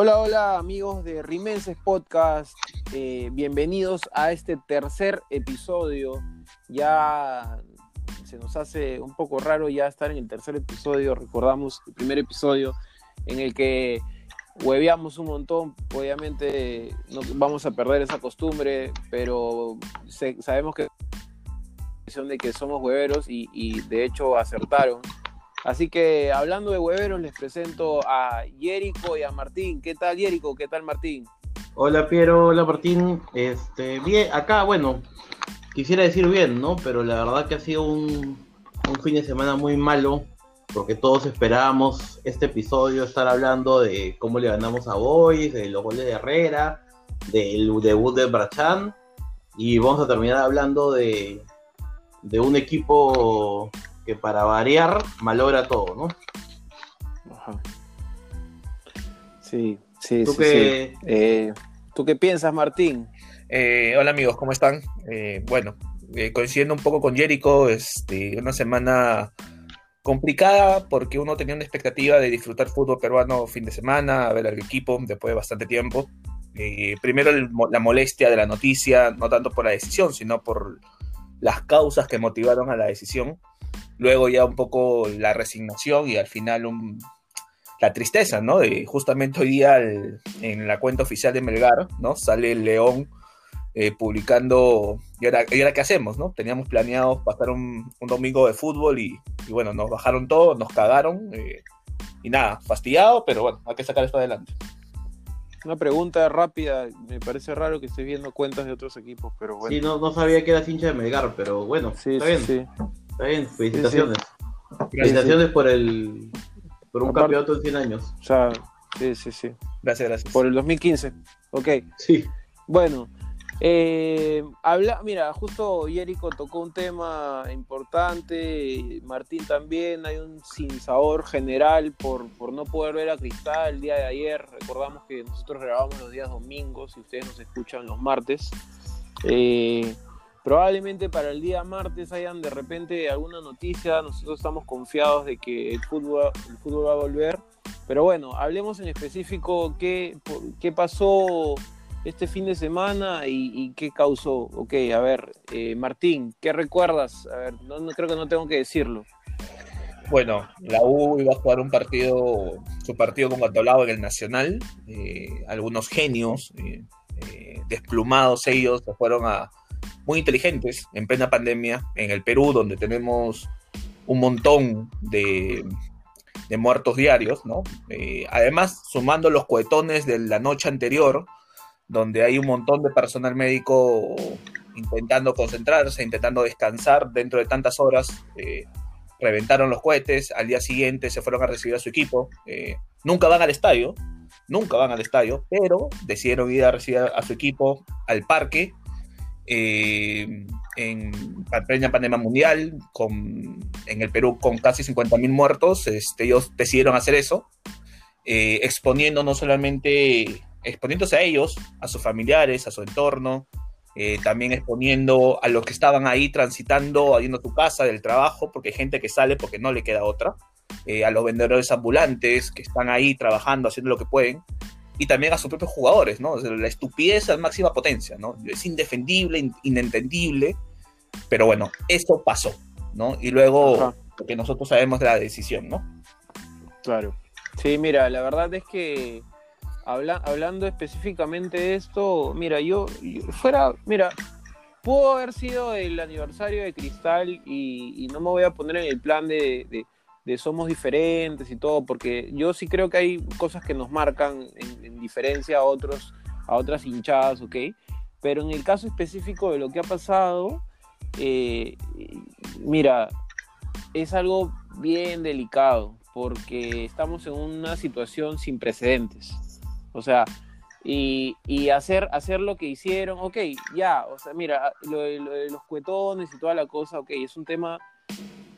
Hola, hola amigos de Rimenses Podcast, eh, bienvenidos a este tercer episodio. Ya se nos hace un poco raro ya estar en el tercer episodio, recordamos el primer episodio en el que hueveamos un montón, obviamente no vamos a perder esa costumbre, pero sabemos que de que somos hueveros y de hecho acertaron Así que hablando de hueveros, les presento a Yerico y a Martín. ¿Qué tal, Yerico? ¿Qué tal, Martín? Hola, Piero. Hola, Martín. Este, bien, acá, bueno, quisiera decir bien, ¿no? Pero la verdad que ha sido un, fin de semana muy malo, porque todos esperábamos este episodio estar hablando de cómo le ganamos a Boys, de los goles de Herrera, del debut de Brachan, y vamos a terminar hablando de, de un equipo que para variar malogra todo, ¿no? Ajá. Sí, sí, ¿Tú sí, qué... Eh, ¿Tú qué piensas, Martín? Eh, hola amigos, ¿cómo están? Eh, bueno, coincidiendo un poco con Jericho, este, una semana complicada porque uno tenía una expectativa de disfrutar fútbol peruano fin de semana, ver al equipo después de bastante tiempo. primero la molestia de la noticia, no tanto por la decisión, sino por las causas que motivaron a la decisión luego ya un poco la resignación y al final la tristeza, ¿no? De justamente hoy día en la cuenta oficial de Melgar, ¿no? Sale el León eh, publicando, ¿y ahora, qué hacemos, no? Teníamos planeado pasar un, domingo de fútbol y, bueno, nos bajaron todo, nos cagaron eh, y nada, fastidiado, pero bueno, hay que sacar esto adelante. Una pregunta rápida, me parece raro que estés viendo cuentas de otros equipos, pero bueno. Sí, no, no sabía que era hincha de Melgar, pero bueno, sí, está bien. Sí. Está bien, felicitaciones. Felicitaciones por el por un campeonato en 100 años. O sea, sí, sí, sí. Gracias, gracias. Por el 2015. Ok. Sí. Bueno, eh, habla, mira, justo Jerico tocó un tema importante, Martín también, hay un sinsabor general por, por no poder ver a Cristal el día de ayer. Recordamos que nosotros grabamos los días domingos y ustedes nos escuchan los martes. Eh, Probablemente para el día martes hayan de repente alguna noticia, nosotros estamos confiados de que el fútbol, el fútbol va a volver, pero bueno, hablemos en específico qué, qué pasó este fin de semana y, qué causó. Ok, a ver, eh, Martín, ¿qué recuerdas? A ver, no, creo que no tengo que decirlo. Bueno, la U iba a jugar un partido, su partido con Gatolado en el Nacional. Eh, algunos genios, eh, desplumados ellos, se fueron a, muy inteligentes en plena pandemia en el Perú, donde tenemos un montón de, muertos diarios, ¿no? Eh, además, sumando los cohetones de la noche anterior, donde hay un montón de personal médico intentando concentrarse, intentando descansar dentro de tantas horas, eh, reventaron los cohetes, al día siguiente se fueron a recibir a su equipo, eh, nunca van al estadio, nunca van al estadio, pero decidieron ir a recibir a su equipo al parque eh, en plena pandemia mundial, con, en el Perú con casi 50.000 muertos, este, ellos decidieron hacer eso, eh, exponiendo no solamente, exponiéndose a ellos, a sus familiares, a su entorno, eh, también exponiendo a los que estaban ahí transitando, yendo a tu casa, del trabajo, porque hay gente que sale porque no le queda otra, a los vendedores ambulantes que están ahí trabajando, haciendo lo que pueden, y también a sus propios jugadores, ¿no? la estupidez a máxima potencia, ¿no? Es indefendible, inentendible, pero bueno, eso pasó, ¿no? Y luego, lo que nosotros sabemos de la decisión, ¿no? Claro. Sí, mira, la verdad es que hablando específicamente de esto, mira, yo, fuera, mira, pudo haber sido el aniversario de Cristal y, no me voy a poner en el plan de de somos diferentes y todo, porque yo sí creo que hay cosas que nos marcan en, diferencia a otros, a otras hinchadas, ¿ok? Pero en el caso específico de lo que ha pasado, eh, mira, es algo bien delicado, porque estamos en una situación sin precedentes. O sea, y, hacer, hacer lo que hicieron, ok, ya, o sea, mira, lo los cuetones y toda la cosa, ok, es un tema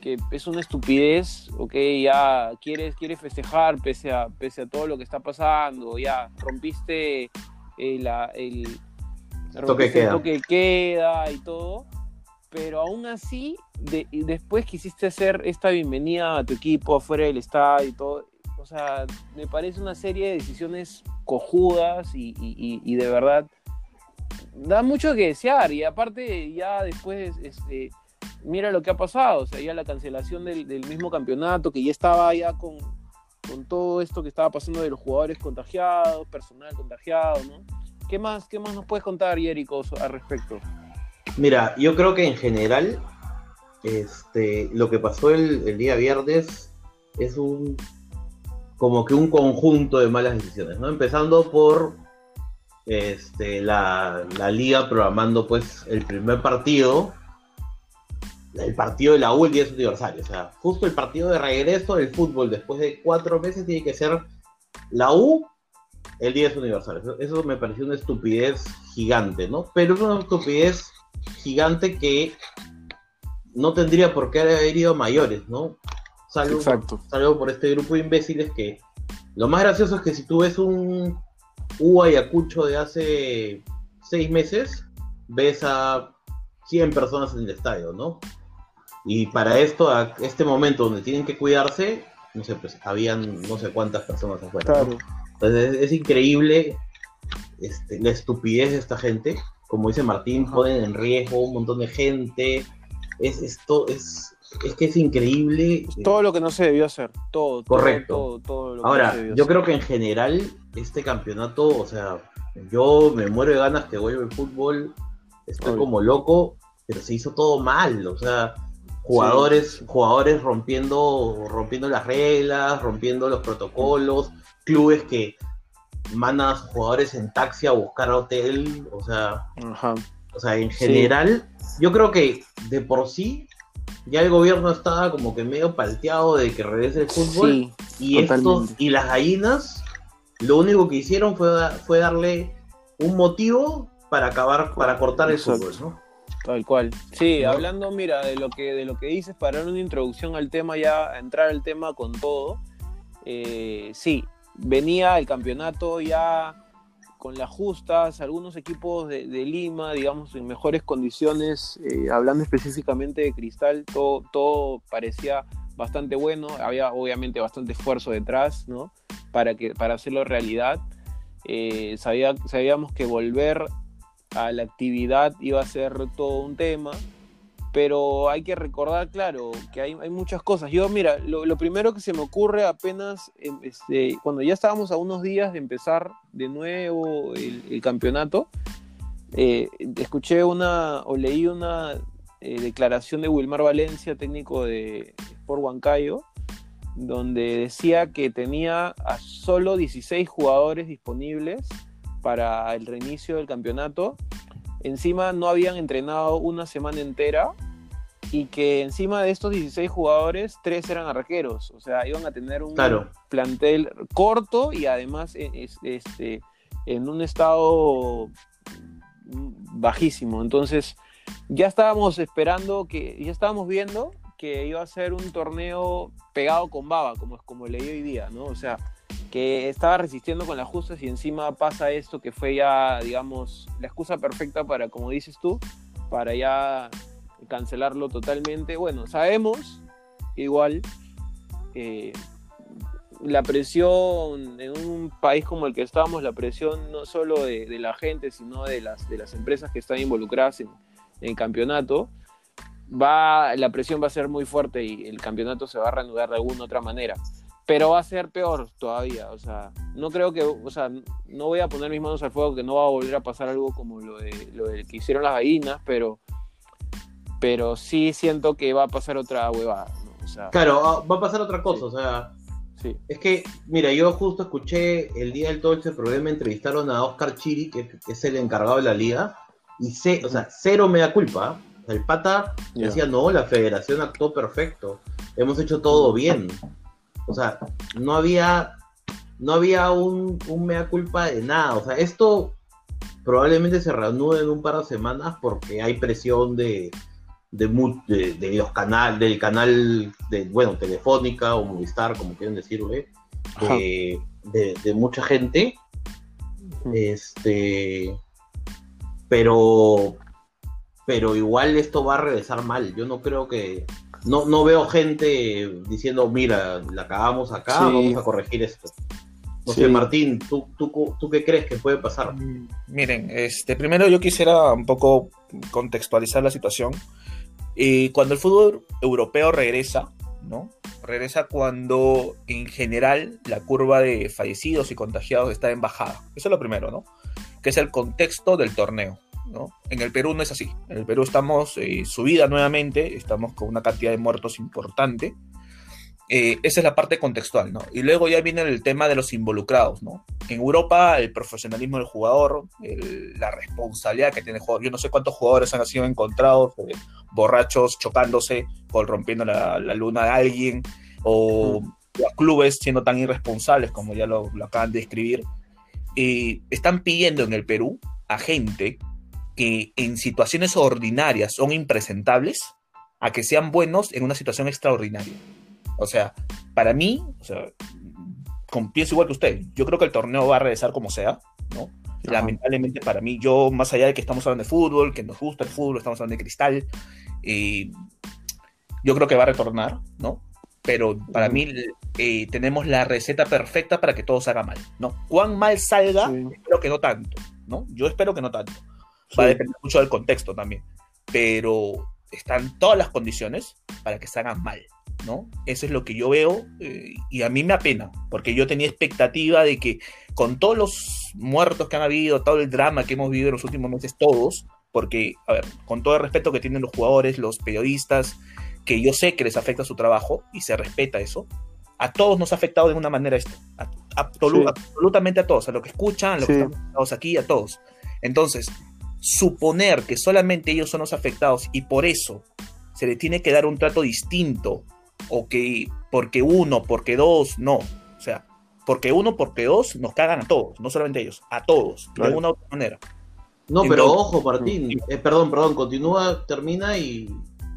que es una estupidez, ok, ya quieres, quieres festejar pese a, pese a todo lo que está pasando, ya rompiste el, el, toque, queda. queda y todo, pero aún así, después quisiste hacer esta bienvenida a tu equipo afuera del estadio y todo, o sea, me parece una serie de decisiones cojudas y, y- y de verdad da mucho que desear. Y aparte, ya después, este, mira lo que ha pasado, o sea, ya la cancelación del, mismo campeonato, que ya estaba ya con, con todo esto que estaba pasando de los jugadores contagiados, personal contagiado, ¿no? ¿Qué más, qué más nos puedes contar, Jericho, al respecto? Mira, yo creo que en general, este, lo que pasó el, el día viernes es un como que un conjunto de malas decisiones, ¿no? Empezando por este, la, la liga programando pues el primer partido, el partido de la U el día de su aniversario, o sea, justo el partido de regreso del fútbol después de cuatro meses tiene que ser la U el día de su aniversario. Eso, eso me pareció una estupidez gigante, ¿no? Pero es una estupidez gigante que no tendría por qué haber ido a mayores, ¿no? Salvo, Exacto. salvo por este grupo de imbéciles que lo más gracioso es que si tú ves un U Ayacucho de hace seis meses, ves a 100 personas en el estadio, ¿no? Y para esto, a este momento donde tienen que cuidarse, no sé, pues habían no sé cuántas personas afuera. ¿no? Entonces es, es increíble este, la estupidez de esta gente. Como dice Martín, Ajá. ponen en riesgo un montón de gente. Es esto, es, es que es increíble. Todo lo que no se debió hacer, todo. Correcto. Todo, todo lo que no Ahora, se debió yo hacer. creo que en general este campeonato, o sea, yo me muero de ganas que vuelva el fútbol, estoy Obvio. como loco, pero se hizo todo mal, o sea, jugadores, Sí, jugadores rompiendo, rompiendo las reglas, rompiendo los protocolos, clubes que mandan a sus jugadores en taxi a buscar hotel, o sea, Ajá. o sea, en Sí. general, yo creo que de por sí ya el gobierno estaba como que medio palteado de que regrese el fútbol. Sí, Y estos, y las gallinas, lo único que hicieron fue, fue darle un motivo para acabar, para cortar el Exacto. fútbol, ¿no? Tal cual. Sí, ¿No? hablando, mira, de lo que de lo que dices para dar una introducción al tema ya, entrar al tema con todo. eh, sí, venía el campeonato ya con las justas, algunos equipos de, de Lima, digamos, en mejores condiciones, eh, hablando específicamente de Cristal, todo, todo parecía bastante bueno, había obviamente bastante esfuerzo detrás, ¿no? Para, que, para hacerlo realidad. Eh, sabía, sabíamos que volver a la actividad iba a ser todo un tema, pero hay que recordar, claro, que hay, hay muchas cosas. Yo, mira, lo, primero que se me ocurre apenas, em, este, cuando ya estábamos a unos días de empezar de nuevo el, el campeonato, eh, escuché una, o leí una eh, declaración de Wilmar Valencia, técnico de Sport Huancayo, donde decía que tenía a solo 16 jugadores disponibles para el reinicio del campeonato. Encima no habían entrenado una semana entera y que encima de estos 16 jugadores, tres eran arqueros. O sea, iban a tener un Claro. plantel corto y además es- este, en un estado bajísimo. Entonces, ya estábamos esperando que, ya estábamos viendo que iba a ser un torneo pegado con baba, como, como leí hoy día, ¿no? O sea, que estaba resistiendo con las justas y encima pasa esto que fue ya, digamos, la excusa perfecta para, como dices tú, para ya cancelarlo totalmente. Bueno, sabemos igual eh, la presión en un país como el que estamos, la presión no solo de, la gente, sino de las, de las empresas que están involucradas en, en el campeonato, va, la presión va a ser muy fuerte y el campeonato se va a reanudar de alguna otra manera. Pero va a ser peor todavía, o sea, no creo que, o sea, no voy a poner mis manos al fuego que no va a volver a pasar algo como lo de, lo de que hicieron las gallinas, pero, pero sí siento que va a pasar otra huevada, ¿no? O sea, Claro, ah, va a pasar otra cosa, o sea, sí. es que, mira, yo justo escuché el día del todo este programa, entrevistaron a Oscar Chiri, que, es el encargado de la liga, y ce- o sea, cero me da culpa. Sea, El pata Ya. decía, no, la federación actuó perfecto, hemos hecho todo bien. O sea, no había, no había un, un mea culpa de nada. O sea, esto probablemente se reanude en un par de semanas porque hay presión de, de, de- de los canal, del canal de, bueno, Telefónica o Movistar, como quieren decirle, Ajá. de, de- mucha gente. Este, pero, pero igual esto va a regresar mal. Yo no creo que, no, no veo gente diciendo, mira, la acabamos acá, Sí. vamos a corregir esto. No Sí. sé, Martín, ¿tú, tú, ¿tú qué crees que puede pasar? Mm, Miren, este, primero yo quisiera un poco contextualizar la situación. Eh, cuando el fútbol europeo regresa, ¿no? Regresa cuando en general la curva de fallecidos y contagiados está en bajada. Eso es lo primero, ¿no? Que es el contexto del torneo, ¿no? En el Perú no es así. En el Perú estamos eh, subida nuevamente, estamos con una cantidad de muertos importante. Eh, esa es la parte contextual, ¿no? Y luego ya viene el tema de los involucrados, ¿no? En Europa, el profesionalismo del jugador, el- la responsabilidad que tiene el jugador. Yo no sé cuántos jugadores han sido encontrados eh, borrachos, chocándose, o rompiendo la, la luna de alguien, o los clubes siendo tan irresponsables como ya lo, lo acaban de describir. Eh, están pidiendo en el Perú a gente que en situaciones ordinarias son impresentables a que sean buenos en una situación extraordinaria. O sea, para mí, o sea, pienso igual que usted, yo creo que el torneo va a regresar como sea, ¿no? Ajá. Lamentablemente para mí, yo, más allá de que estamos hablando de fútbol, que nos gusta el fútbol, estamos hablando de cristal, eh, yo creo que va a retornar, ¿no? Pero para mí eh, tenemos la receta perfecta para que todo salga mal, ¿no? Cuán mal salga, Sí. espero que no tanto, ¿no? Yo espero que no tanto. Va a depender mucho del contexto también. Pero están todas las condiciones para que salgan mal, ¿no? Eso es lo que yo veo eh, y a mí me apena, porque yo tenía expectativa de que con todos los muertos que han habido, todo el drama que hemos vivido en los últimos meses, todos, porque, a ver, con todo el respeto que tienen los jugadores, los periodistas, que yo sé que les afecta su trabajo y se respeta eso, a todos nos ha afectado de una manera esto, a- Sí. absolutamente a todos, a los que escuchan, a los Sí. que estamos aquí, a todos. Entonces, suponer que solamente ellos son los afectados y por eso se le tiene que dar un trato distinto, o que porque uno, porque dos, no. O sea, porque uno, porque dos, nos cagan a todos, no solamente a ellos, a todos, de Claro. una u otra manera. No, pero ojo, Martín. Eh, perdón, perdón, continúa, termina y.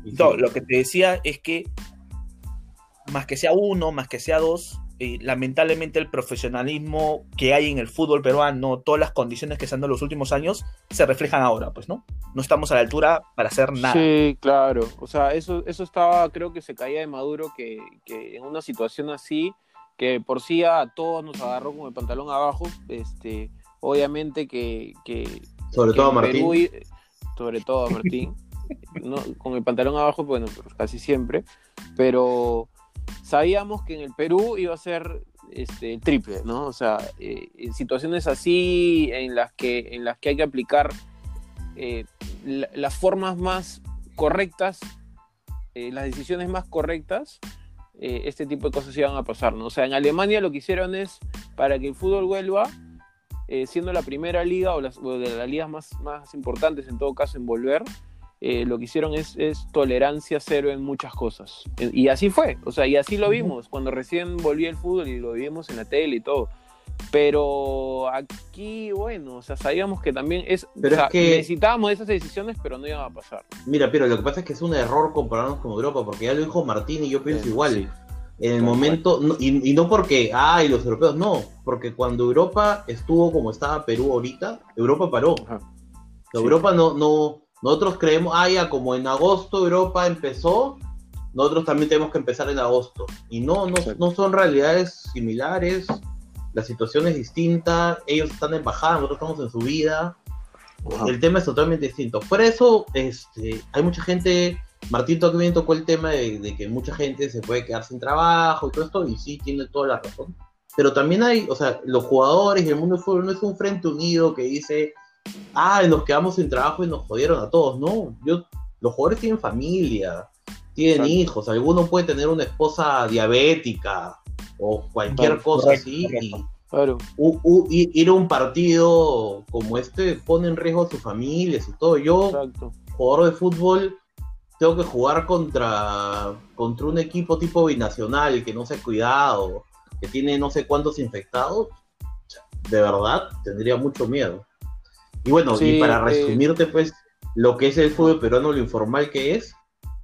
y No, lo que te decía es que más que sea uno, más que sea dos, eh, lamentablemente el profesionalismo que hay en el fútbol peruano, todas las condiciones que se han dado en los últimos años, se reflejan ahora, pues, ¿no? No estamos a la altura para hacer nada. Sí, claro. O sea, eso, eso estaba, creo que se caía de Maduro que, que en una situación así, que por sí a todos nos agarró con el pantalón abajo, este, obviamente que, que, Sobre que todo Martín. Perú y- sobre todo a Martín, no, con el pantalón abajo, bueno, pues casi siempre, pero sabíamos que en el Perú iba a ser este, triple, ¿no? O sea, eh, en situaciones así en las que, en las que hay que aplicar eh, la- las formas más correctas, eh, las decisiones más correctas, este tipo de cosas iban a pasar, ¿no? O sea, en Alemania lo que hicieron es, para que el fútbol vuelva, siendo la primera liga o, las, o de las ligas más, más importantes en todo caso en volver, eh, lo que hicieron es, es tolerancia cero en muchas cosas. Y así fue, o sea, y así lo vimos cuando recién volví el fútbol y lo vimos en la tele y todo. Pero aquí, bueno, o sea, sabíamos que también es, Pero o sea, es que- necesitábamos esas decisiones, pero no iban a pasar. Mira, pero lo que pasa es que es un error compararnos con Europa, porque ya lo dijo Martín y yo pienso Eh, igual. sí. En el Tal momento, no- y, y no porque, ay, los europeos, no, porque cuando Europa estuvo como estaba Perú ahorita, Europa paró. Ajá. Sí. Europa no, no, nosotros creemos, ah, ya, como en agosto Europa empezó, nosotros también tenemos que empezar en agosto. Y no, no, no son realidades similares, la situación es distinta, ellos están en bajada, nosotros estamos en subida, Ajá. el tema es totalmente distinto. Por eso, este, hay mucha gente, Martín también tocó el tema de, de que mucha gente se puede quedar sin trabajo y todo esto, y sí, tiene toda la razón. Pero también hay, o sea, los jugadores y el mundo del fútbol no es un frente unido que dice, ah, nos quedamos sin trabajo y nos jodieron a todos. No, yo, los jugadores tienen familia, tienen Exacto. hijos, alguno puede tener una esposa diabética o cualquier Claro, cosa correcto, así. correcto. Y, Claro, u- u- i- ir a un partido como este pone en riesgo a sus familias y todo. Yo, exacto. jugador de fútbol, tengo que jugar contra, contra un equipo tipo binacional que no se ha cuidado, que tiene no sé cuántos infectados. De verdad, tendría mucho miedo. Y bueno, Sí, y para resumirte, pues, lo que es el fútbol peruano, lo informal que es,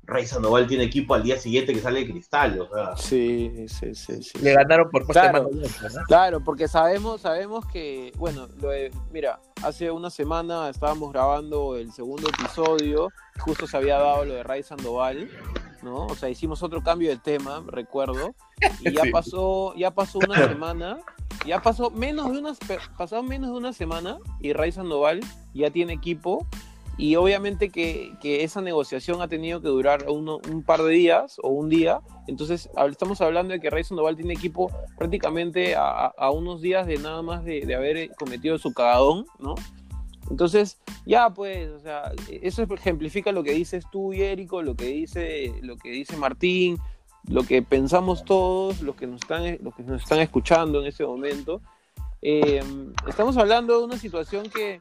Rey Sandoval tiene equipo al día siguiente que sale de cristal, o sea. Sí, sí, sí, sí. Le ganaron por puesta Claro. ¿no? Claro, porque sabemos, sabemos que, bueno, lo de- mira, hace una semana estábamos grabando el segundo episodio, justo se había dado lo de Ray Sandoval, ¿no? O sea, hicimos otro cambio de tema, recuerdo, y ya pasó, ya pasó una semana, ya pasó menos de una, pasado menos de una semana y Ray Sandoval ya tiene equipo y obviamente que, esa negociación ha tenido que durar un par de días o un día. Entonces, estamos hablando de que Ray Sandoval tiene equipo prácticamente a, unos días de nada más de, haber cometido su cagadón, ¿no? Entonces, ya pues, o sea, eso ejemplifica lo que dices tú Érico, lo que dice, lo que dice Martín, lo que pensamos todos, los que nos están, los que nos están escuchando en ese momento. Eh, estamos hablando de una situación que,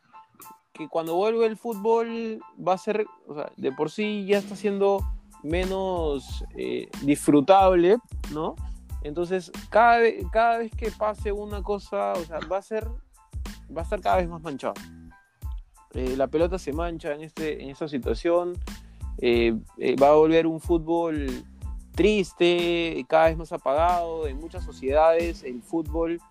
que cuando vuelve el fútbol va a ser, o sea, de por sí ya está siendo menos eh, disfrutable, ¿no? Entonces, cada, cada vez que pase una cosa, o sea, va a ser, va a estar cada vez más manchado. Eh, la pelota se mancha en, este, en esta situación, va a volver un fútbol triste, cada vez más apagado. En muchas sociedades el fútbol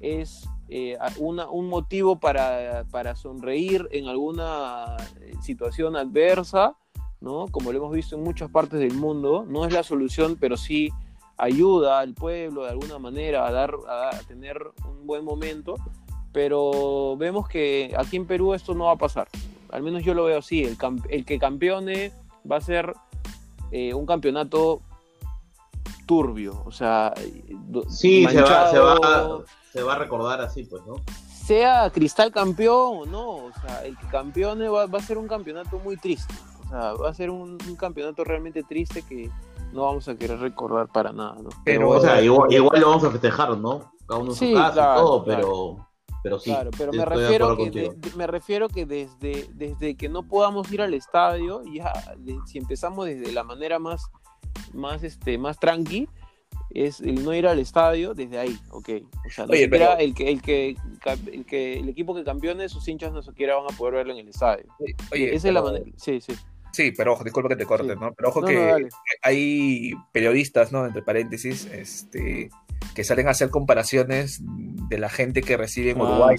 es eh, un motivo para, sonreír en alguna eh, situación adversa, ¿no? como lo hemos visto en muchas partes del mundo. No es la solución, pero sí ayuda al pueblo de alguna manera a, dar, a, tener un buen momento. Pero vemos que aquí en Perú esto no va a pasar. Al menos yo lo veo así. El, el que campeone va a ser eh, un campeonato turbio, o sea, sí, se va, se, va, se va a recordar así, pues, ¿no? Sea Cristal campeón o no, o sea, el que campeone va, a ser un campeonato muy triste, o sea, va a ser un, campeonato realmente triste que no vamos a querer recordar para nada, ¿no? Pero, o sea, igual, lo vamos a festejar, ¿no? Cada uno en su casa y todo, pero... Pero sí, claro, pero me refiero, que me refiero que desde, desde que no podamos ir al estadio, ya si empezamos desde la manera más más, este, más tranqui es el no ir al estadio desde ahí, ok. O sea, el, que, el, que, el, que, el equipo que campeone, sus hinchas no siquiera van a poder verlo en el estadio. Oye, esa es la manera. Sí, sí. Sí, pero ojo, disculpa que te corte, ¿no? Pero ojo que hay periodistas, ¿no? Entre paréntesis, este, que salen a hacer comparaciones de la gente que recibe en ah, Uruguay,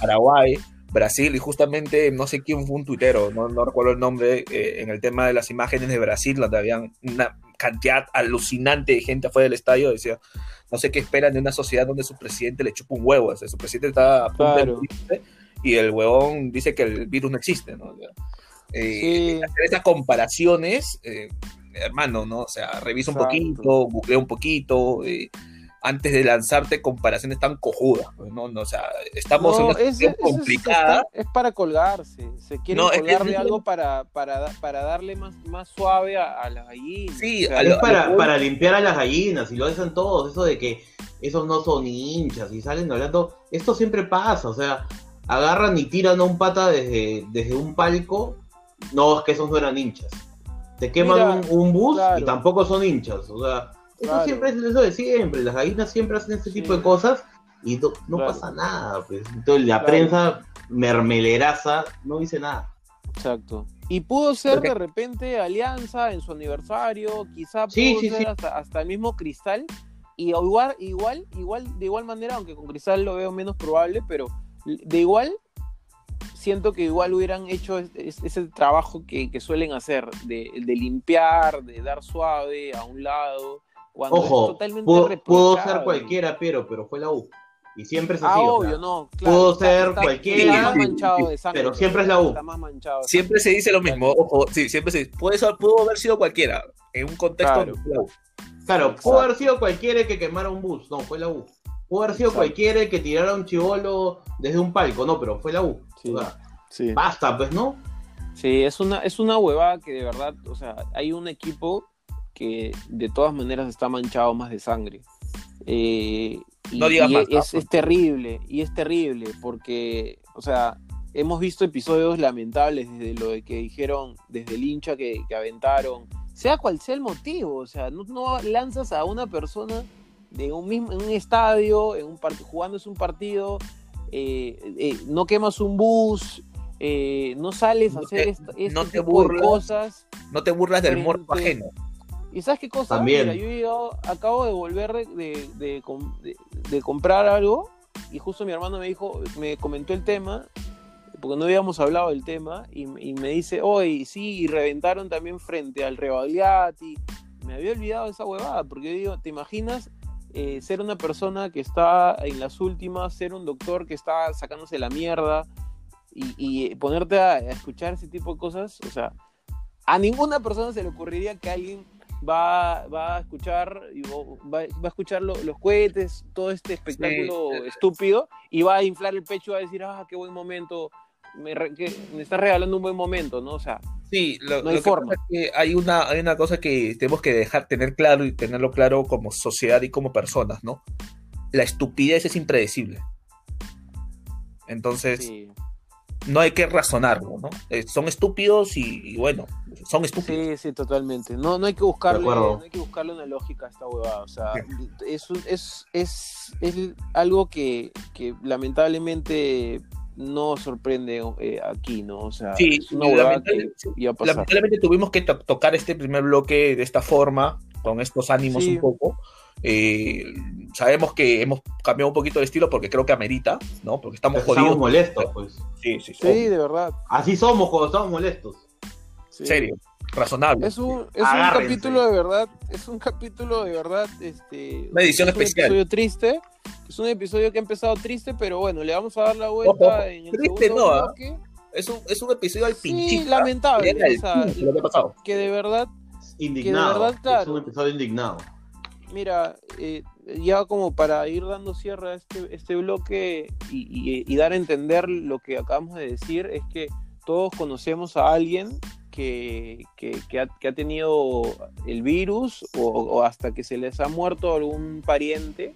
Paraguay, Brasil, y justamente no sé quién fue un tuitero, no, no recuerdo el nombre, eh, en el tema de las imágenes de Brasil, donde habían una cantidad alucinante de gente afuera del estadio, decía, no sé qué esperan de una sociedad donde su presidente le chupa un huevo, o sea, su presidente está a punto de y el huevón dice que el virus no existe, ¿no? Eh, hacer esas comparaciones, eh, hermano, ¿no? O sea, revisa un poquito, googlea un poquito, antes de lanzarte comparaciones tan cojudas. Pues, ¿no? o sea, estamos en una situación complicada. Es, para colgarse. Se quiere colgar de algo para, para, para, darle más, más suave a, las gallinas. Sí, es para, para, limpiar a las gallinas, y lo dicen todos, eso de que esos no son hinchas y salen hablando. Esto siempre pasa, o sea, agarran y tiran a un pata desde, desde un palco. No, es que esos no eran hinchas. Te queman un, bus y tampoco son hinchas. O sea, eso siempre es eso de siempre. Las gallinas siempre hacen este tipo de cosas y no, pasa nada. Pues. Entonces la prensa mermeleraza no dice nada. Exacto. Y pudo ser de repente Alianza en su aniversario, quizá pudo ser hasta, el mismo Cristal. Y igual, igual, igual, de igual manera, aunque con Cristal lo veo menos probable, pero de igual siento que igual hubieran hecho ese, trabajo que, suelen hacer, de, de, limpiar, de dar suave a un lado, Ojo, pudo, ser cualquiera, pero, pero fue la U. Y siempre es así. Ah, obvio, no. pudo ser cualquiera, pero siempre es la U. siempre se dice lo mismo. Ojo, sí, siempre se dice. Puede pudo haber sido cualquiera. En un contexto claro. la U. Claro, pudo haber sido cualquiera que quemara un bus. No, fue la U. Pudo haber sido cualquiera que tirara un chivolo desde un palco. No, pero fue la U. Basta, pues, ¿no? Sí, es una, es una huevada que de verdad, o sea, hay un equipo que de todas maneras está manchado más de sangre. Eh, y, no digas más, es, es, terrible, y es terrible, porque, o sea, hemos visto episodios lamentables desde lo de que dijeron, desde el hincha que, aventaron, sea cual sea el motivo, o sea, no, lanzas a una persona de un mismo, en un estadio, en un jugando es un partido, eh, eh, no quemas un bus, no sales a hacer este, no te tipo de cosas. No te burlas del muerto ajeno. ¿Y sabes qué cosa? Mira, yo acabo de volver de, de, comprar algo y justo mi hermano me dijo, me comentó el tema porque no habíamos hablado del tema, y, y me dice, oye, sí, y reventaron también frente al Rebagliati. Me había olvidado de esa huevada, porque yo digo, ¿te imaginas eh, ser una persona que está en las últimas, ser un doctor que está sacándose la mierda y, y ponerte a, a escuchar ese tipo de cosas? O sea, a ninguna persona se le ocurriría que alguien va, va a escuchar y va, va a escuchar lo- los cohetes, todo este espectáculo Sí. estúpido y va a inflar el pecho y va a decir, ah, qué buen momento, me, re- que, me está regalando un buen momento, ¿no? O sea, Sí, lo, No hay lo forma. pasa es que hay una, hay una cosa que tenemos que dejar tener claro y tenerlo claro como sociedad y como personas, ¿no? La estupidez es impredecible. Entonces, sí, no hay que razonarlo, ¿no? Eh, son estúpidos y, y bueno, son estúpidos. sí, sí, totalmente. No, no hay que buscarle, no hay que buscarle una lógica a esta huevada. O sea, es, un- es, es, es algo que, que lamentablemente no sorprende eh, aquí, ¿no? O sea, Sí, es una huevada que lamentable- sí, iba a pasar. Lamentablemente tuvimos que to- tocar este primer bloque de esta forma, con estos ánimos Sí. un poco. Eh, sabemos que hemos cambiado un poquito el estilo porque creo que amerita, ¿no? Porque estamos Estamos jodidos. molestos, pues. Sí, sí, sí. Sí, de verdad. Así somos cuando estamos molestos. sí. serio, razonable. Es un, es un capítulo de verdad, es un capítulo de verdad, este, Una edición es un especial. episodio triste, es un episodio que ha empezado triste, pero bueno, le vamos a dar la vuelta Ojo, ojo. en el Triste no, ¿ah? bloque. Es un, es un episodio al Sí, pinchito. lamentable, o sea, pinche lo que ha pasado. que de verdad, Indignado. verdad, claro. Es un episodio indignado. Mira, eh, ya como para ir dando cierre a este, este bloque y, dar a entender lo que acabamos de decir, es que todos conocemos a alguien que, que- que ha, que ha tenido el virus o, o hasta que se les ha muerto algún pariente.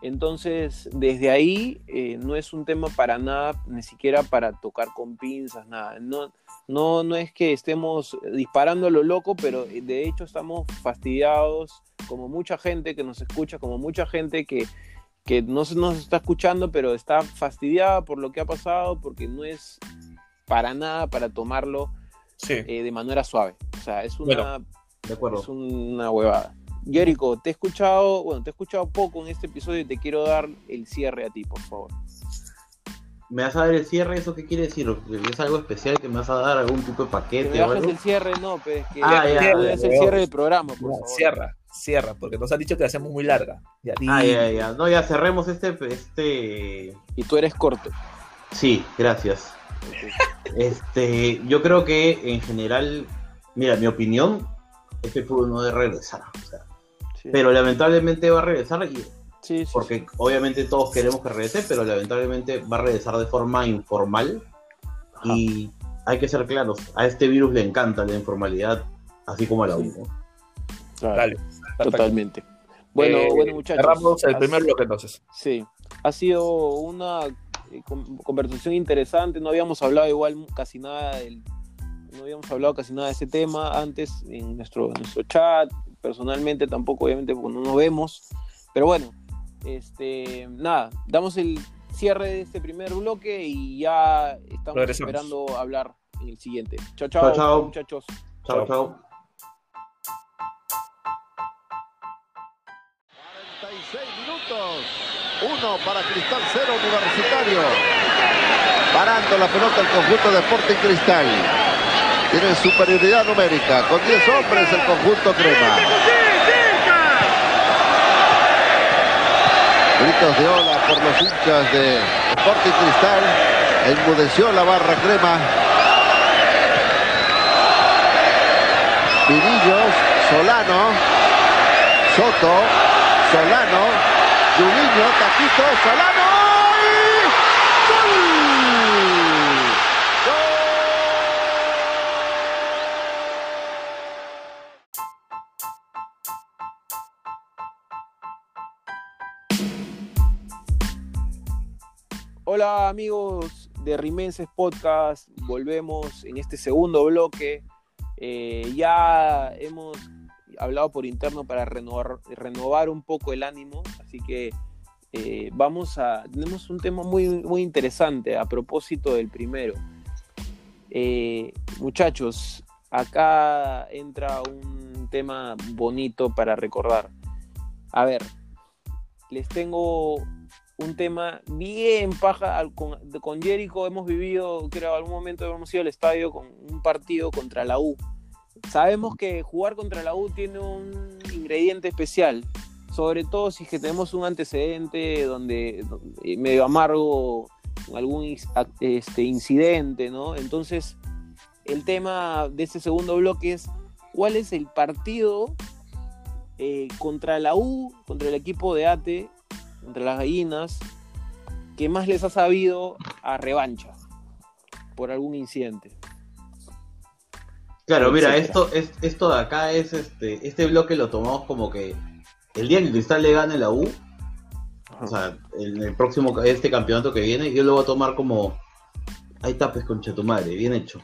Entonces, desde ahí eh, no es un tema para nada, ni siquiera para tocar con pinzas, nada. No, no, no es que estemos disparando a lo loco, pero eh, de hecho estamos fastidiados, como mucha gente que nos escucha, como mucha gente que, que no se nos está escuchando, pero está fastidiada por lo que ha pasado, porque no es para nada para tomarlo Sí. eh, de manera suave. O sea, es una, De acuerdo. es una huevada. Jericho, te he escuchado, bueno, te he escuchado poco en este episodio y te quiero dar el cierre a ti, por favor. ¿Me vas a dar el cierre? ¿Eso qué quiere decir? ¿Es algo especial que me vas a dar? ¿Algún tipo de Que paquete me o bajes algo? el cierre, no, pero es que Ah, ya, ya, el ya. cierre del programa, por favor. cierra, cierra, porque nos han dicho que la hacemos muy larga. Ya, Ah, ya, ya. No, ya cerremos este, este... Y tú eres corto. Sí, gracias. Este, yo creo que en general, mira, mi opinión es que el fútbol no debe regresar. o sea, Sí. pero lamentablemente va a regresar y Sí, sí, porque obviamente todos queremos que regrese, pero lamentablemente va a regresar de forma informal. Ajá. Y hay que ser claros, a este virus le encanta la informalidad, así como a la Sí. U. Dale. totalmente. Bueno, Eh, bueno, muchachos. Cerramos el primer bloque entonces. Sí, ha sido una eh, con- conversación interesante. No habíamos hablado igual casi nada del, no habíamos hablado casi nada de ese tema antes en nuestro, en nuestro chat. Personalmente tampoco, obviamente, porque no nos vemos. Pero bueno, este, nada, damos el cierre de este primer bloque y ya estamos Regresamos. esperando hablar en el siguiente. Chao, chao, Chao, chao. muchachos. Chao, Chao. chao. 46 minutos. Uno para Cristal, cero Universitario. Parando la pelota el conjunto de Sporting Cristal. Tienen superioridad numérica. Con 10 hombres el conjunto crema. Gritos de ola por los hinchas de Sporting Cristal. Enmudeció la barra crema. Pirillos, Solano, Soto, Solano, Juninho, Taquito, Solano Hola amigos de Rimenses Podcast, volvemos en este segundo bloque. Eh, ya hemos hablado por interno para renovar, renovar un poco el ánimo, así que eh, vamos a, tenemos un tema muy, muy interesante a propósito del primero. Eh, muchachos, acá entra un tema bonito para recordar. A ver, les tengo un tema bien paja. Con, con Jericho hemos vivido, creo, algún momento hemos ido al estadio con un partido contra la U. Sabemos que jugar contra la U tiene un ingrediente especial, sobre todo si es que tenemos un antecedente donde, donde medio amargo, algún este, incidente, ¿no? Entonces, el tema de este segundo bloque es cuál es el partido eh, contra la U, contra el equipo de ATE, contra las gallinas, que más les ha sabido a revancha por algún incidente. Claro, mira, esto, es, esto de acá es este, este bloque lo tomamos como que el día que Cristal le gane la U, o sea, en el próximo, este campeonato que viene, yo lo voy a tomar como, ahí tapes con tu madre, bien hecho.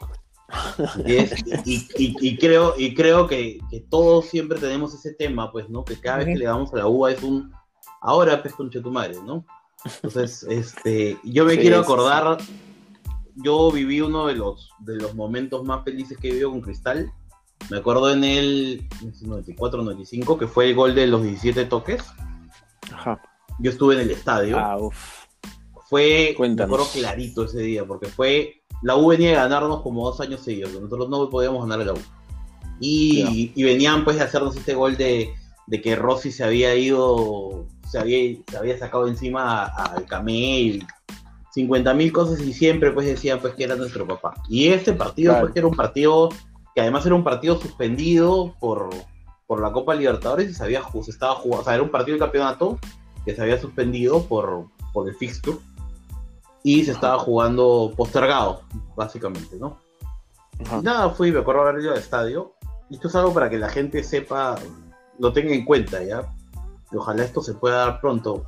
Y, creo, y creo que, todos siempre tenemos ese tema, pues, ¿no? Que cada vez que le damos a la uva es un ahora pez con madre, ¿no? Entonces, este, yo me quiero acordar, yo viví uno de los, de los momentos más felices que he vivido con Cristal. Me acuerdo en el 94-95, que fue el gol de los 17 toques. Ajá. Yo estuve en el estadio. Ah, fue, me acuerdo clarito ese día, porque fue la U venía a ganarnos como dos años seguidos, nosotros no podíamos ganar a la U. Y, venían pues a hacernos este gol de, que Rossi se había ido, se había, se había sacado encima al Camel, 50 mil cosas y siempre pues decían pues que era nuestro papá. Y este partido pues que era un partido que además era un partido suspendido por, por la Copa Libertadores y se, había, se estaba jugando, o sea, era un partido de campeonato que se había suspendido por, por el fixture y se estaba jugando postergado, básicamente, ¿no? nada, fui, me acuerdo haber ido al estadio. Y esto es algo para que la gente sepa, lo tenga en cuenta, ¿ya? Y ojalá esto se pueda dar pronto.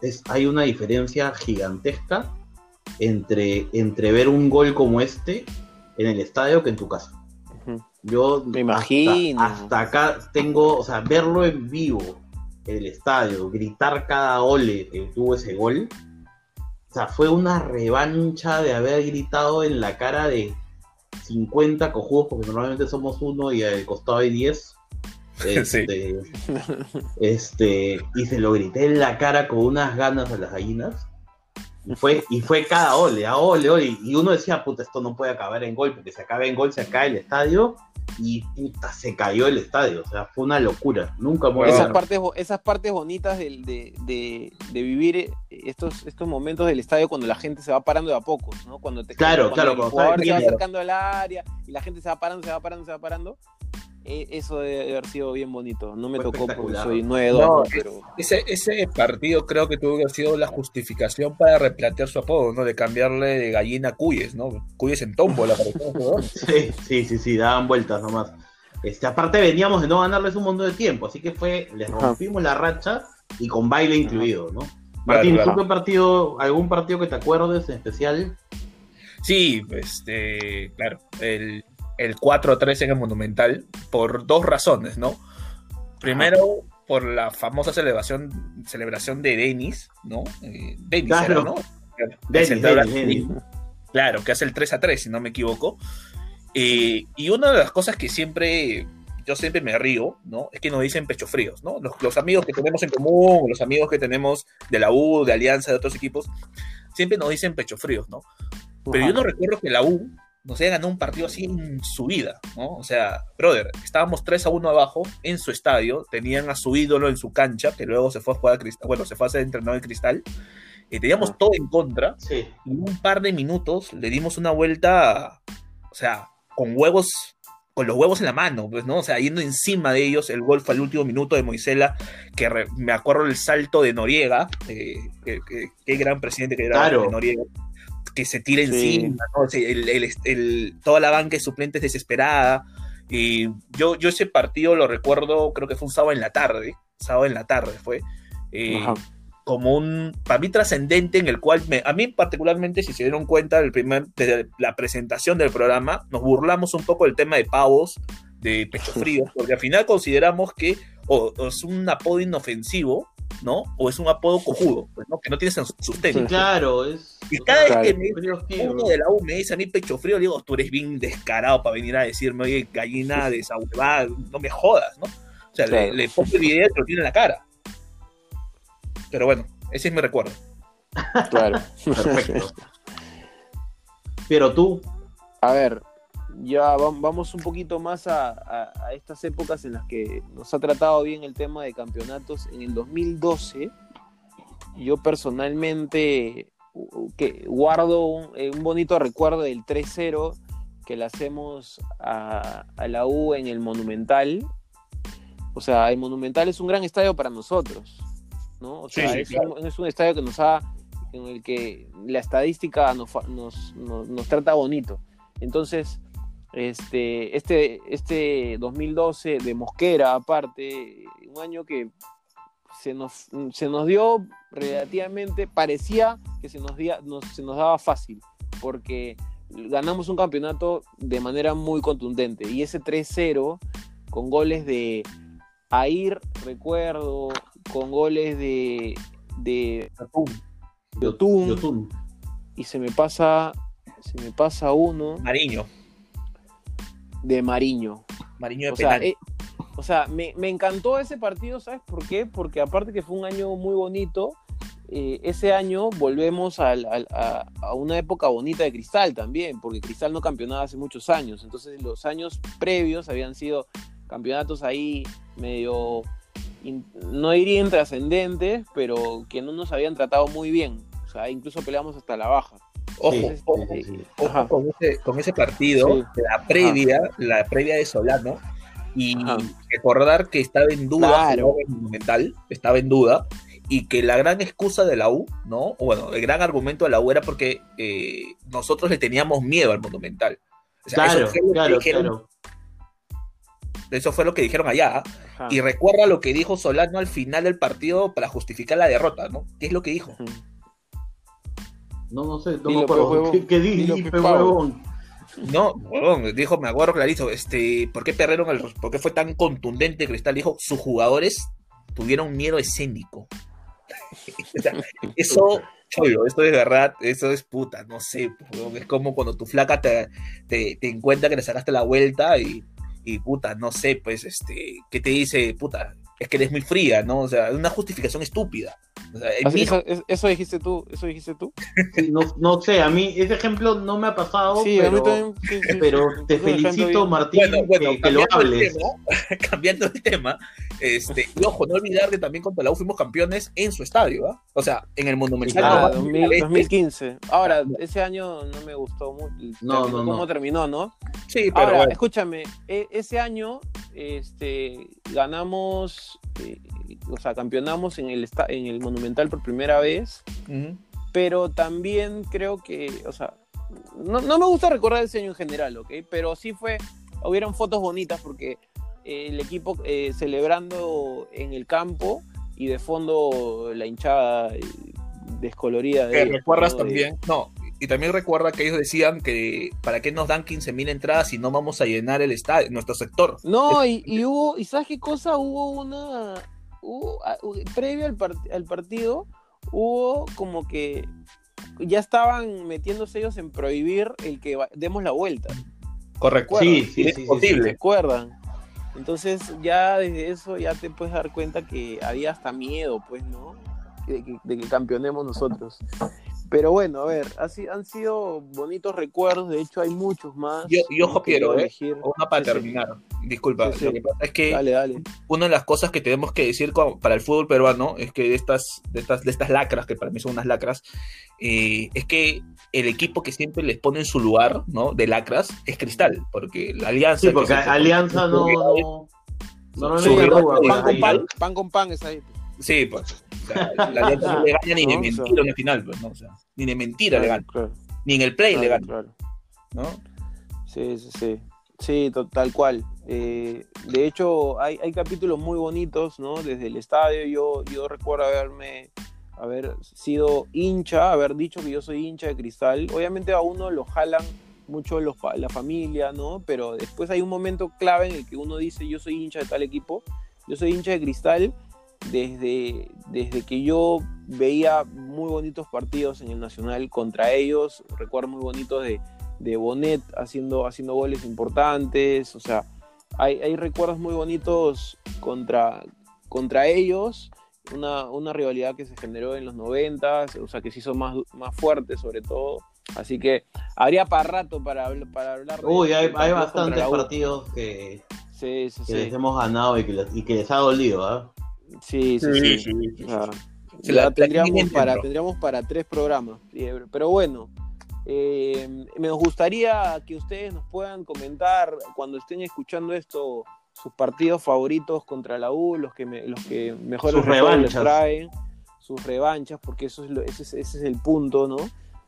Es, hay una diferencia gigantesca entre, entre ver un gol como este en el estadio que en tu casa. Yo me imagino. Hasta, acá tengo, o sea, verlo en vivo en el estadio, gritar cada ole que tuvo ese gol, o sea, fue una revancha de haber gritado en la cara de 50 cojudos, porque normalmente somos uno y al costado hay 10. Este, este, y se lo grité en la cara con unas ganas a las gallinas. Y fue, y fue cada ole, a ole, ole. Y uno decía, puta, esto no puede acabar en gol, porque si acaba en gol se acaba el estadio y puta, se cayó el estadio. O sea, fue una locura. Nunca esas partes Esas partes bonitas de, de, vivir estos, estos momentos del estadio cuando la gente se va parando de a pocos, ¿no? Cuando te claro, claro, cuando el jugador se va acercando al área y la gente se va parando, se va parando, se va parando. E, eso debe haber sido bien bonito. No me tocó porque soy 9-2, pero... Ese, ese partido creo que tuvo que haber sido la justificación para replantear su apodo, ¿no? De cambiarle de gallina a Cuyes, ¿no? Cuyes en tómbola. sí, sí, sí, sí, daban vueltas nomás. Este, aparte veníamos de no ganarles un montón de tiempo, así que fue, les rompimos la racha y con baile incluido, ¿no? Martín, ¿tú qué partido, algún partido que te acuerdes en especial? Sí, este, claro, el el 4-3 en el Monumental por dos razones, ¿no? Primero, por la famosa celebración, celebración de Denis, ¿no? Eh, Denis claro. ¿no? Claro, que hace el 3 3, si no me equivoco. Eh, y una de las cosas que siempre, yo siempre me río, ¿no? Es que nos dicen pecho fríos, ¿no? Los, amigos que tenemos en común, los amigos que tenemos de la U, de Alianza, de otros equipos, siempre nos dicen pecho fríos, ¿no? Pero yo no recuerdo que la U no sé, ganó un partido así en su vida, ¿no? O sea, brother, estábamos 3 a 1 abajo en su estadio, tenían a su ídolo en su cancha, que luego se fue a jugar a Cristal, bueno, se fue a ser entrenador en Cristal, y teníamos todo en contra, sí. y en un par de minutos le dimos una vuelta, o sea, con huevos, con los huevos en la mano, pues, ¿no? O sea, yendo encima de ellos, el gol fue al último minuto de Moisela, que me acuerdo el salto de Noriega, eh, qué gran presidente que era Noriega que se tira encima, toda la banca de suplentes desesperada. Y yo, yo ese partido lo recuerdo, creo que fue un sábado en la tarde, sábado en la tarde fue, eh, como un, para mí trascendente en el cual, a mí particularmente, si se dieron cuenta, el primer, desde la presentación del programa, nos burlamos un poco del tema de pavos, de pecho frío, porque al final consideramos que o es un apodo inofensivo, ¿no? O es un apodo cojudo, pues, ¿no? Que no tiene sustento. claro, es. Y cada vez que me, uno de la U me dice a mí pecho frío, le digo, tú eres bien descarado para venir a decirme, oye, gallina de esa no me jodas, ¿no? O sea, le, pongo el video y lo tiene en la cara. Pero bueno, Ese es mi recuerdo. Claro. Perfecto. Pero tú, A ver, ya va- vamos un poquito más a, a- a estas épocas en las que nos ha tratado bien el tema de campeonatos. En el 2012, yo personalmente que guardo un, eh, un bonito recuerdo del 3-0 que le hacemos a, a la U en el Monumental. O sea, el Monumental es un gran estadio para nosotros, ¿no? O Sí, sea, sí, es, claro. un, es un estadio que nos ha, en el que la estadística nos, nos- nos trata bonito. Entonces, este, este, este 2012 de Mosquera, aparte, un año que se nos, se nos dio relativamente, parecía que se nos, día- nos- se nos daba fácil, porque ganamos un campeonato de manera muy contundente. Y ese 3-0, con goles de Air, recuerdo, con goles de, de Yotun, Yotun. y se me pasa, se me pasa uno Mariño. De Mariño. Mariño de O sea, eh, o sea me, me encantó ese partido, ¿sabes por qué? Porque aparte que fue un año muy bonito, eh, ese año volvemos al- a, a una época bonita de Cristal también, porque Cristal no campeonaba hace muchos años, entonces los años previos habían sido campeonatos ahí medio, in- no diría intrascendentes, pero que no nos habían tratado muy bien, o sea, incluso peleamos hasta la baja. Ojo, Sí, ojo, sí, ojo con, ese, con ese partido, la previa, la previa de Solano, y Ajá. recordar que estaba en duda Claro. Monumental, estaba en duda, y que la gran excusa de la U, ¿no? Bueno, el gran argumento de la U era porque eh, nosotros le teníamos miedo al Monumental. O sea, Claro, eso, fue lo que claro, dijeron, claro. eso fue lo que dijeron allá. ¿ah? Ajá. Y recuerda lo que dijo Solano al final del partido para justificar la derrota, ¿no? ¿Qué es lo que dijo? No, no sé, no Dilo, me acuerdo. ¿Qué, qué huevón? No, huevón, dijo, me acuerdo clarito, este, ¿por qué perdieron el, por qué fue tan contundente Cristal? Dijo, sus jugadores tuvieron miedo escénico. O sea, eso, cholo, esto es verdad, eso es puta, no sé, huevón, es como cuando tu flaca te, te, te encuentra que le sacaste la vuelta y, y puta, no sé, pues, este, ¿qué te dice, puta? Es que eres muy fría, ¿no? O sea, es una justificación estúpida. O sea, el Así- mismo- Eso, es- eso dijiste tú, eso dijiste tú. Sí, no, no sé, a mí ese ejemplo no me ha pasado, Sí, a mí pero, también. sí, sí, pero te felicito. Martín, Bueno, bueno, que, que lo cambiando el hables. tema, cambiando el tema, este, y ojo, no olvidar que también contra la U fuimos campeones en su estadio, ¿ah? O sea, en el Monumental. Ah, no, 2000 este, 2015. Ahora, ese año no me gustó mucho. No, terminó no, cómo no. terminó, ¿no? Sí, pero Ahora, bueno, escúchame, e- ese año este, ganamos, eh, o sea, campeonamos en el, en el Monumental por primera vez, pero también creo que, o sea, no, no me gusta recordar ese año en general, ¿ok? Pero sí fue, hubieron fotos bonitas porque eh, el equipo eh, celebrando en el campo y de fondo la hinchada eh, descolorida. de ellos, recuerdas ¿no? De- también, no, y también recuerda que ellos decían que para qué nos dan 15.000 entradas si no vamos a llenar el estadio, nuestro sector. No, y, y hubo, ¿y sabes qué cosa? Hubo una. Hubo, a- hu- previo al, part- al partido, hubo como que ya estaban metiéndose ellos en prohibir el que demos la vuelta. Correcto. Sí, sí, es sí, sí, posible. ¿Se acuerdan? Entonces, ya desde eso ya te puedes dar cuenta que había hasta miedo, pues, ¿no? De que, de que campeonemos nosotros. Pero bueno, a ver, así, han sido bonitos recuerdos, de hecho hay muchos más. Yo, yo ojo, quiero ¿eh? elegir. una para Sí, sí. terminar. Disculpa, Sí, sí. lo que pasa es que Dale, dale. una de las cosas que tenemos que decir para el fútbol peruano es que de estas, de estas, de estas lacras, que para mí son unas lacras, eh, es que el equipo que siempre les pone en su lugar, ¿no? De lacras, es Cristal, porque la alianza. Sí, porque Alianza no, no, no, Pan con pan, pan con pan es ahí. Sí, pues. o sea, la alianza no le gana ni de mentira en el final, pues, ¿no? O sea, ni de mentira le gana, Claro, ni en el play le claro, gana, claro. ¿no? Sí, sí, sí. Sí, tal cual. Eh, de hecho, hay, hay capítulos muy bonitos, ¿no? Desde el estadio, yo, yo recuerdo haberme haber sido hincha, haber dicho que yo soy hincha de cristal. Obviamente a uno lo jalan mucho los, la familia, ¿no? Pero después hay un momento clave en el que uno dice yo soy hincha de tal equipo. Yo soy hincha de cristal desde, desde que yo veía muy bonitos partidos en el Nacional contra ellos. Recuerdo muy bonitos de, de Bonet haciendo, haciendo goles importantes. O sea, hay, hay recuerdos muy bonitos contra, contra ellos una, una rivalidad que se generó en los 90, o sea, que se hizo más, más fuerte sobre todo. Así que habría para rato para, para hablar de Uy, hay, hay bastantes partidos que, Sí, sí, que sí. les hemos ganado y que les, y que les ha dolido, ¿ah? Sí, sí, Sí, sí. sí, ya la- tendríamos, para, tendríamos para tres programas. Pero bueno, eh, me gustaría que ustedes nos puedan comentar cuando estén escuchando esto sus partidos favoritos contra la U, los que, me- los que Sus recuerdos les traen, sus revanchas, porque eso es lo- ese, es, ese es el punto, ¿no?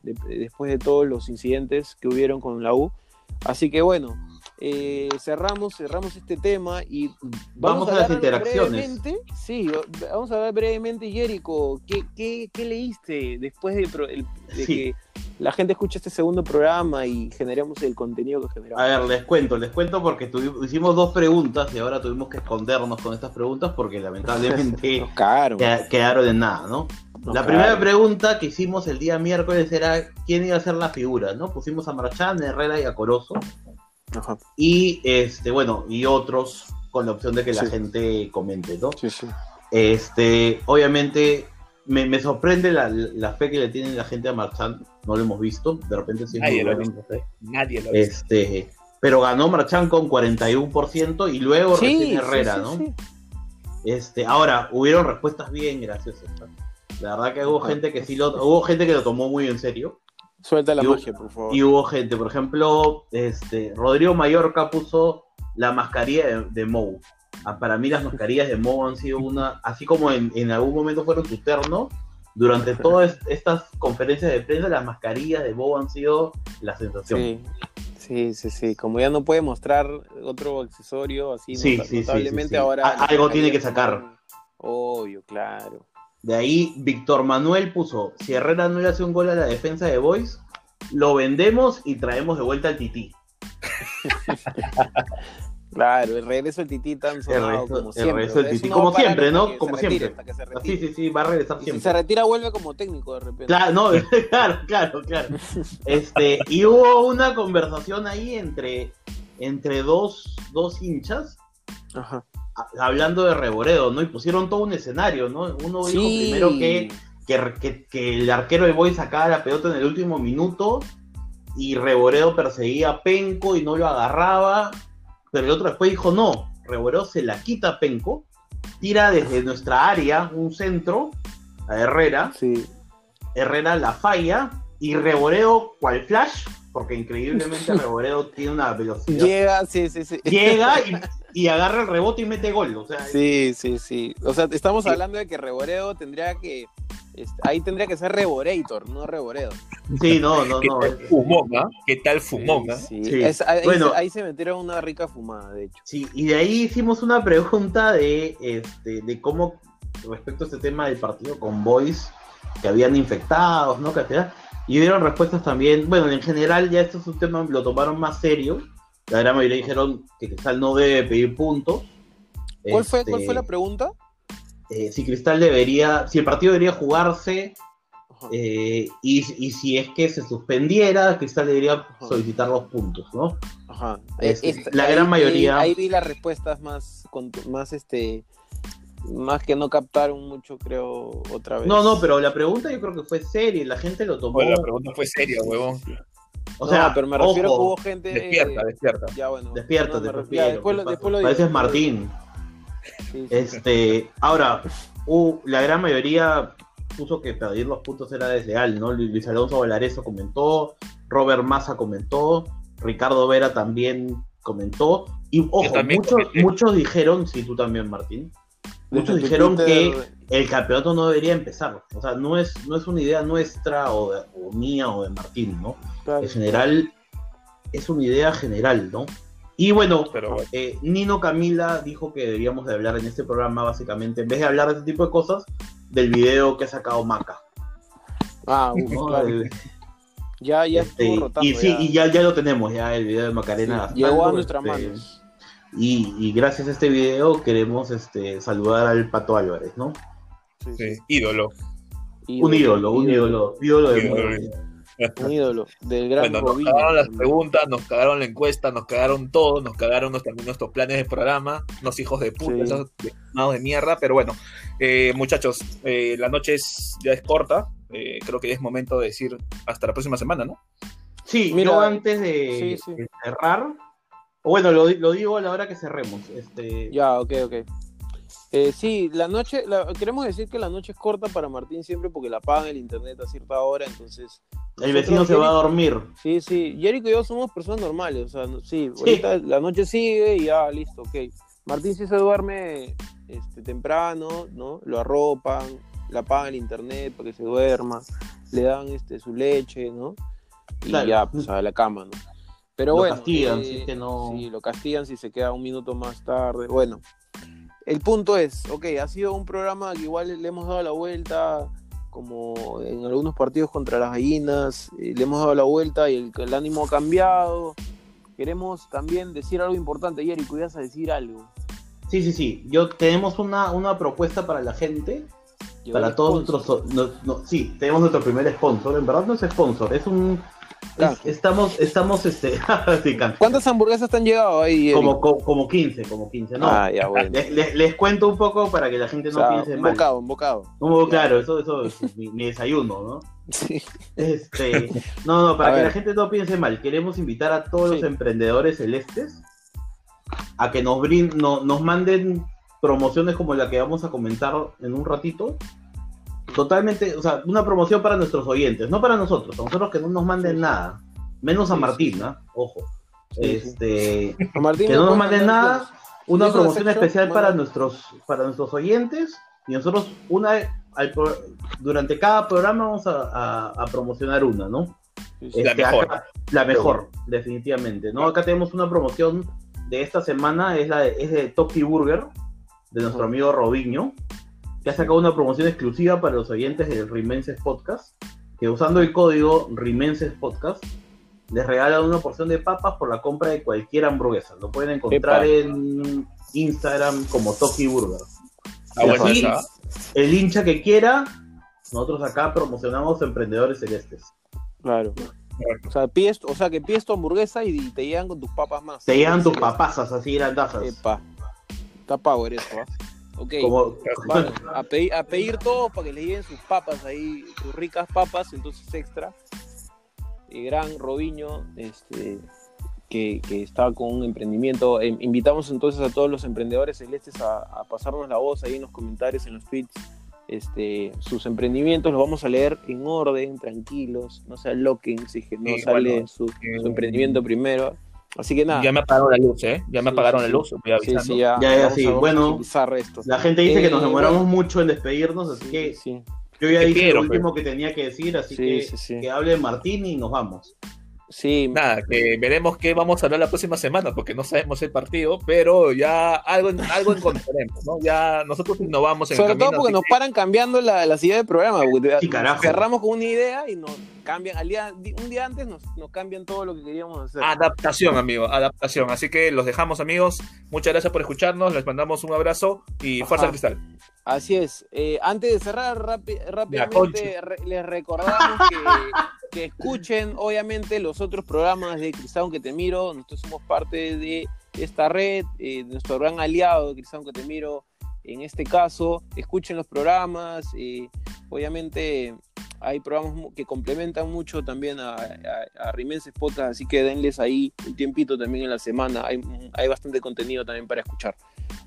De- después de todos los incidentes que hubieron con la U. Así que bueno, eh, cerramos, cerramos este tema y Vamos, a, las hablar interacciones. brevemente, sí, vamos a hablar brevemente, Jerico. ¿Qué, qué, qué leíste después de, pro- el- de Sí. que la gente escuche este segundo programa y generemos el contenido que generamos? A ver, les cuento, les cuento porque tuvi- hicimos dos preguntas y ahora tuvimos que escondernos con estas preguntas porque lamentablemente quedaron en nada, ¿no? La primera pregunta que hicimos el día miércoles era quién iba a ser la figura, ¿no? Pusimos a Marchán, Herrera y a Corozo. Ajá, Y este, bueno, y otros con la opción de que la Sí. gente comente, ¿no? sí, sí. Este, obviamente, me, me sorprende la, la fe que le tiene la gente a Marchán. No lo hemos visto, de repente sí. es Nadie lo visto. Nadie lo ha visto. Este, pero ganó Marchán con 41% y luego Sí, recién Herrera, sí, ¿no? sí, Este, ahora, hubieron respuestas bien graciosas. La verdad que hubo Ajá. gente que sí lo, hubo gente que lo tomó muy en serio. Suelta la Y hubo- magia, por favor. Y hubo gente, por ejemplo, este, Rodrigo Mallorca puso la mascarilla de, de Mou. Ah, Para mí las mascarillas de Mou han sido una, así como en, en algún momento fueron su terno, durante todas estas conferencias de prensa las mascarillas de Mou han sido la sensación. Sí, sí, sí, sí. Como ya no puede mostrar otro accesorio así Sí, nota- sí, sí, notablemente sí, sí. ahora. Algo tiene que sacar. Obvio, claro. De ahí Víctor Manuel puso, si Herrera no le hace un gol a la defensa de Boys, lo vendemos y traemos de vuelta al Tití. Claro, el regreso del Tití tan sonado como el siempre. regreso del Tití, como siempre, ¿no? Como siempre. Sí, sí, sí, va a regresar Y si siempre. se retira, vuelve como técnico de repente. Claro, no, claro, claro, claro. Este, y hubo una conversación ahí entre, entre dos, dos hinchas Ajá. Hablando de Reboredo, ¿no? Y pusieron todo un escenario, ¿no? Uno dijo Sí. primero que, que, que- que el arquero de Boy sacaba la pelota en el último minuto y Reboredo perseguía a Penco y no lo agarraba, pero el otro después dijo no, Reboredo se la quita a Penco, tira desde nuestra área un centro a Herrera, Sí. Herrera la falla y Reboredo, cual flash, porque increíblemente Reboredo tiene una velocidad, Llega, sí, sí, sí. llega y, y agarra el rebote y mete gol, o sea, Sí, sí, sí. O sea, estamos Sí. hablando de que Reboredo tendría que. este, ahí tendría que ser Reborator, no Reboredo. sí, no, no, ¿Qué no, tal fumón, ah? ¿Qué tal fumón, ah? Sí, Sí. Es- ahí, Bueno. ahí se metieron una rica fumada, de hecho. Sí, y de ahí hicimos una pregunta de, este, de cómo, respecto a este tema del partido con Boys, que habían infectados, ¿no? Que sea, y dieron respuestas también, bueno, en general ya esto es un tema, lo tomaron más serio, la gran mayoría dijeron que Cristal no debe pedir puntos. ¿Cuál fue, Este, ¿Cuál fue la pregunta? eh, si Cristal debería, si el partido debería jugarse, eh, y, y si es que se suspendiera, Cristal debería Ajá. solicitar los puntos, ¿no? Ajá. Este, Esta- la gran mayoría- Ahí, vi las respuestas más, contu- más este, más que no captaron mucho, creo, otra vez. No, no, pero la pregunta yo creo que fue seria y la gente lo tomó. Bueno, la pregunta fue seria, huevón. O No, sea, pero me refiero ojo, que hubo gente. Despierta, despierta. Ya, bueno. Despierta, no, refiero- ya, después, lo- después lo digo. Pareces Martín. Sí, sí. Este, ahora, uh, la gran mayoría puso que pedir los puntos era desleal, ¿no? Lu- Luis Alonso Valareso comentó, Robert Massa comentó, Ricardo Vera también comentó, y ojo, muchos, muchos dijeron, sí, tú también, Martín, muchos dijeron Twitter, el campeonato no debería empezar. O sea, no es, no es una idea nuestra o, de- o mía o de Martín, ¿no? claro. En general, es una idea general, ¿no? Y bueno, Pero bueno. eh, Nino Camila dijo que deberíamos de hablar en este programa, básicamente, en vez de hablar de este tipo de cosas, del video que ha sacado Maca. Ah, uf, ¿no? claro. El- Ya, ya este, estuvo rotando. y sí, ya. y ya, ya lo tenemos, ya el video de Sí, Macarena. gastando, llegó a nuestras este, manos. Y, y gracias a este video queremos este, saludar al Pato Álvarez, ¿no? Sí, ídolo. un ídolo, un ídolo, ídolo de Ídolo. mundo. Un ídolo del gran Bueno, nos cagaron las preguntas, nos cagaron la encuesta, nos cagaron todo, nos cagaron nos- también nuestros planes de programa, unos hijos de puta, Sí. esos de mierda, pero bueno, eh, muchachos, eh, la noche es, ya es corta, eh, creo que ya es momento de decir hasta la próxima semana, ¿no? Sí, Mira, yo antes de, sí, sí. de cerrar, bueno, lo, lo digo a la hora que cerremos. Este, Ya, ok, ok. Eh, sí, la noche, la- queremos decir que la noche es corta para Martín siempre porque la apagan el internet a cierta hora, entonces... el vecino se va a dormir. Sí, sí, Jerico y yo somos personas normales, o sea, no- sí, Sí. ahorita la noche sigue y ya, listo, ok. Martín sí se duerme este, temprano, ¿no? Lo arropan, le apagan el internet para que se duerma, le dan este, su leche, ¿no? Y Claro. ya, pues a la cama, ¿no? Pero Lo bueno. castigan, eh, si es que no- Sí, lo castigan si se queda un minuto más tarde. Bueno, el punto es, ok, ha sido un programa que igual le hemos dado la vuelta, como en algunos partidos contra las gallinas, eh, le hemos dado la vuelta y el, el ánimo ha cambiado. Queremos también decir algo importante, Jerry, cuidas a decir algo. Sí, sí, sí. Yo tenemos una, una propuesta para la gente, Llegó para todos sponsor. nuestros. no- no- sí, tenemos nuestro primer sponsor. En verdad no es sponsor, es un. Estamos, estamos, este. sí. ¿Cuántas hamburguesas te han llegado ahí, como, co- como 15, como 15, ¿no? Ah, ya, bueno. Les, les- les cuento un poco para que la gente O no sea, piense un mal. bocado, un bocado. Como, claro, eso, eso es mi, mi desayuno, ¿no? Sí. Este, no, no, para A que ver. la gente no piense mal, queremos invitar a todos Sí. los emprendedores celestes a que nos, brin- no- nos manden promociones como la que vamos a comentar en un ratito. Totalmente, o sea, una promoción para nuestros oyentes, no para nosotros, a nosotros que no nos manden Sí. nada, menos a Sí, Martín, ¿ah? Ojo. Sí, sí. este, A Martín que no nos manden nada, una ¿Eso de promoción especial para nuestros, para nuestros oyentes y nosotros una al durante cada programa vamos a, a- a promocionar una, ¿no? Sí, sí. La Este, mejor. acá- la mejor, definitivamente, ¿no? Acá tenemos una promoción de esta semana, es, la de, es de Toki Burger, de nuestro Ujú. amigo Robinho, que ha sacado una promoción exclusiva para los oyentes del Rimenses Podcast, que usando el código Rimenses Podcast, les regalan una porción de papas por la compra de cualquier hamburguesa. Lo pueden encontrar en Instagram como Toki Burger. Ah, bueno, así, el hincha que quiera, nosotros acá promocionamos emprendedores celestes. Claro. O sea, pides, o sea, que pides tu hamburguesa y te llegan con tus papas más. Te llegan tus papasas así grandazas. Epa. Está power eso, ¿ah? Ok. Como, a, pedir, a pedir todo para que le lleguen sus papas ahí, sus ricas papas, entonces extra. El gran Robiño, este, que, que está con un emprendimiento. Eh, invitamos entonces a todos los emprendedores celestes a, a pasarnos la voz ahí en los comentarios, en los tweets. Este, sus emprendimientos los vamos a leer en orden, tranquilos, no se aloquen si es que no Sí, sale bueno, su, eh, su emprendimiento primero. Así que nada. Ya me apagaron la luz, ¿eh? Ya me Sí, apagaron sí, la luz, voy Sí, avisando. sí, ya. Ya, ya, sí. Bueno, esto. la gente dice que nos Eh, demoramos bueno. mucho en despedirnos, así Sí, que sí. yo ya dije quiero, lo último que tenía que decir, así Sí, que sí, sí. que hable Martín y nos vamos. Sí, Nada, que veremos qué vamos a hablar la próxima semana, porque no sabemos el partido, pero ya algo, algo encontraremos, ¿no? Ya nosotros innovamos en sobre el camino. todo porque nos que- paran cambiando la, las ideas del programa. porque Sí, carajo. cerramos con una idea y nos cambian. Al día, un día antes nos, nos cambian todo lo que queríamos hacer. Adaptación, amigo, adaptación. Así que los dejamos, amigos. Muchas gracias por escucharnos. Les mandamos un abrazo y fuerza cristal. Así es. Eh, antes de cerrar rápidamente, re- les recordamos que, que escuchen, obviamente, los otros programas de Cristal que te miro. Nosotros somos parte de esta red, eh, nuestro gran aliado de Cristal que te miro. En este caso, escuchen los programas. eh, obviamente, hay programas que complementan mucho también a, a, a Rimenses Podcast, así que denles ahí un tiempito también en la semana. Hay, hay bastante contenido también para escuchar.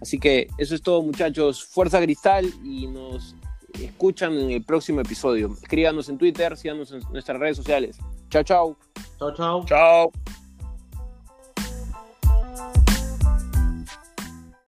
Así que eso es todo, muchachos. Fuerza Cristal y nos escuchan en el próximo episodio. Escríbanos en Twitter, síganos en nuestras redes sociales. Chao, chao. Chao, chao. Chao.